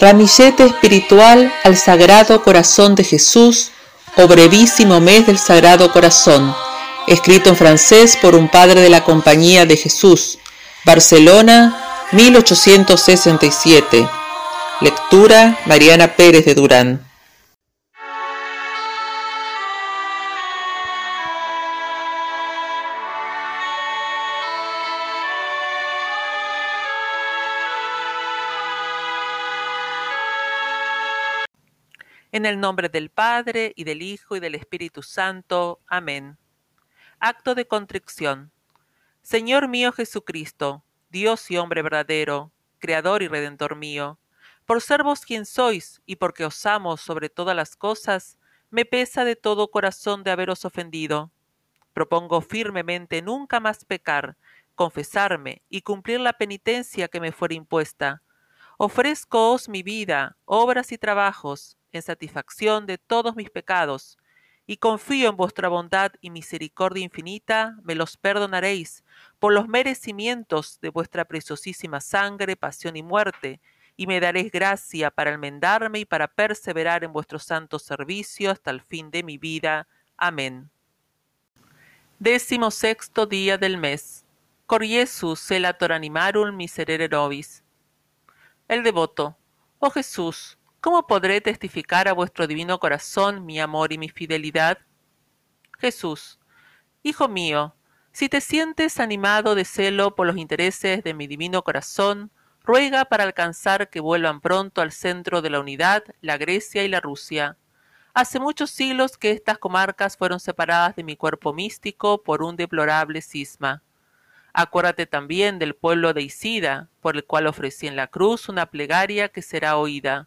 Ramillete espiritual al Sagrado Corazón de Jesús o brevísimo mes del Sagrado Corazón, escrito en francés por un padre de la Compañía de Jesús, Barcelona, 1867. Lectura Mariana Pérez de Durán. En el nombre del Padre, y del Hijo, y del Espíritu Santo. Amén. Acto de contrición. Señor mío Jesucristo, Dios y hombre verdadero, Creador y Redentor mío, por ser vos quien sois, y porque os amo sobre todas las cosas, me pesa de todo corazón de haberos ofendido. Propongo firmemente nunca más pecar, confesarme y cumplir la penitencia que me fuera impuesta. Ofrezcoos mi vida, obras y trabajos, en satisfacción de todos mis pecados, y confío en vuestra bondad y misericordia infinita, me los perdonaréis por los merecimientos de vuestra preciosísima sangre, pasión y muerte, y me daréis gracia para enmendarme y para perseverar en vuestro santo servicio hasta el fin de mi vida. Amén. Décimo sexto día del mes. Cor Jesús selator animarum miserere nobis. El devoto. Oh Jesús, ¿Cómo podré testificar a vuestro divino corazón mi amor y mi fidelidad? Jesús, Hijo mío, si te sientes animado de celo por los intereses de mi divino corazón, ruega para alcanzar que vuelvan pronto al centro de la unidad la Grecia y la Rusia. Hace muchos siglos que estas comarcas fueron separadas de mi cuerpo místico por un deplorable cisma. Acuérdate también del pueblo de Isida, por el cual ofrecí en la cruz una plegaria que será oída.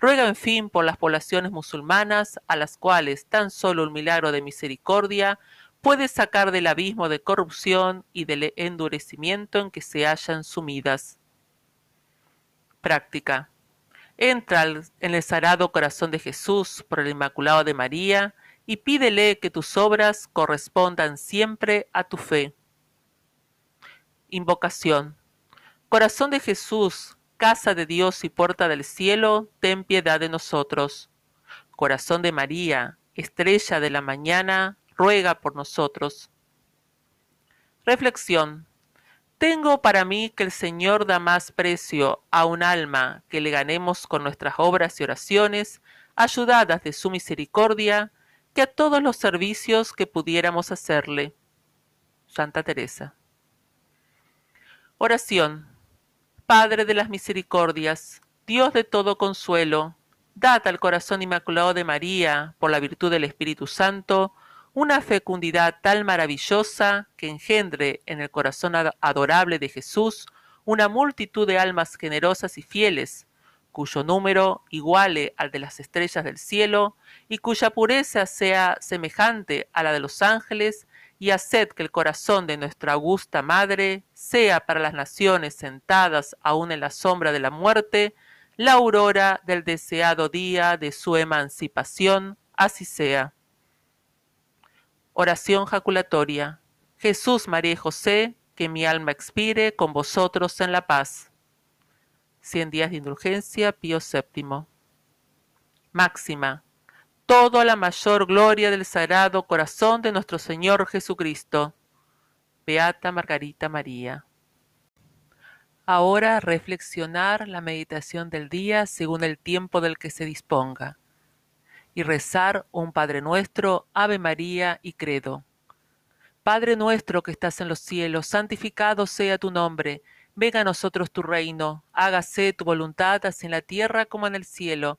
Ruega en fin por las poblaciones musulmanas, a las cuales tan solo un milagro de misericordia puede sacar del abismo de corrupción y del endurecimiento en que se hallan sumidas. Práctica. Entra en el sagrado corazón de Jesús por el Inmaculado de María y pídele que tus obras correspondan siempre a tu fe. Invocación. Corazón de Jesús, casa de Dios y puerta del cielo, ten piedad de nosotros. Corazón de María, estrella de la mañana, ruega por nosotros. Reflexión. Tengo para mí que el Señor da más precio a un alma que le ganemos con nuestras obras y oraciones, ayudadas de su misericordia, que a todos los servicios que pudiéramos hacerle. Santa Teresa. Oración. Padre de las misericordias, Dios de todo consuelo, dad al corazón inmaculado de María, por la virtud del Espíritu Santo, una fecundidad tal maravillosa que engendre en el corazón adorable de Jesús una multitud de almas generosas y fieles, cuyo número iguale al de las estrellas del cielo y cuya pureza sea semejante a la de los ángeles y haced que el corazón de nuestra augusta Madre sea para las naciones sentadas aún en la sombra de la muerte, la aurora del deseado día de su emancipación, así sea. Oración jaculatoria. Jesús, María y José, que mi alma expire con vosotros en la paz. Cien días de indulgencia, Pío VII. Máxima todo a la mayor gloria del Sagrado Corazón de nuestro Señor Jesucristo. Beata Margarita María. Ahora reflexionar la meditación del día según el tiempo del que se disponga y rezar un Padre nuestro, Ave María y Credo. Padre nuestro que estás en los cielos, santificado sea tu nombre, venga a nosotros tu reino, hágase tu voluntad así en la tierra como en el cielo.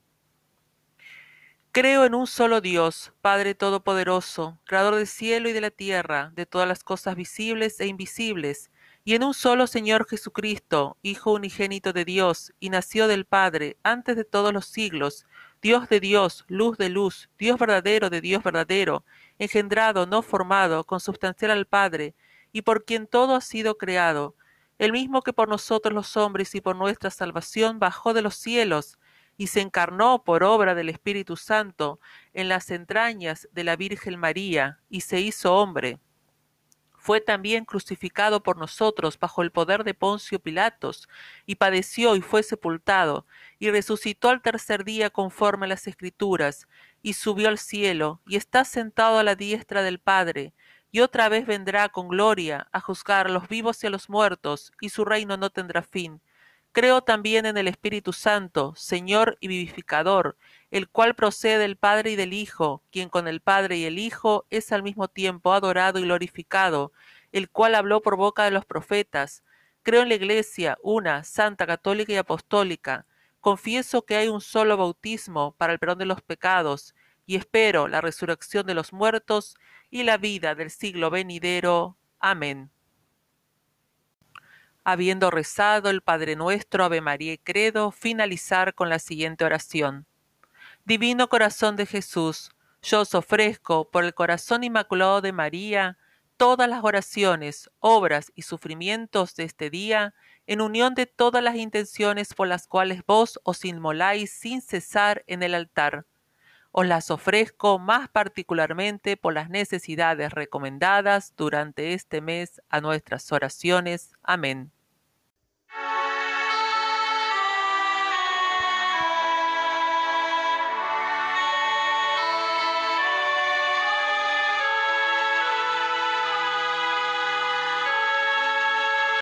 Creo en un solo Dios, Padre Todopoderoso, Creador del cielo y de la tierra, de todas las cosas visibles e invisibles, y en un solo Señor Jesucristo, Hijo unigénito de Dios, y nació del Padre antes de todos los siglos, Dios de Dios, luz de luz, Dios verdadero de Dios verdadero, engendrado, no formado, consubstancial al Padre, y por quien todo ha sido creado, el mismo que por nosotros los hombres y por nuestra salvación bajó de los cielos, y se encarnó por obra del Espíritu Santo en las entrañas de la Virgen María, y se hizo hombre fue también crucificado por nosotros bajo el poder de Poncio Pilatos, y padeció y fue sepultado, y resucitó al tercer día conforme a las Escrituras, y subió al cielo, y está sentado a la diestra del Padre, y otra vez vendrá con gloria a juzgar a los vivos y a los muertos, y su reino no tendrá fin. Creo también en el Espíritu Santo, Señor y vivificador, el cual procede del Padre y del Hijo, quien con el Padre y el Hijo es al mismo tiempo adorado y glorificado, el cual habló por boca de los profetas. Creo en la Iglesia, una, santa, católica y apostólica. Confieso que hay un solo bautismo para el perdón de los pecados, y espero la resurrección de los muertos y la vida del siglo venidero. Amén. Habiendo rezado el Padre Nuestro, Ave María y Credo, finalizar con la siguiente oración. Divino Corazón de Jesús, yo os ofrezco por el corazón inmaculado de María todas las oraciones, obras y sufrimientos de este día, en unión de todas las intenciones por las cuales vos os inmoláis sin cesar en el altar. Os las ofrezco más particularmente por las necesidades recomendadas durante este mes a nuestras oraciones. Amén.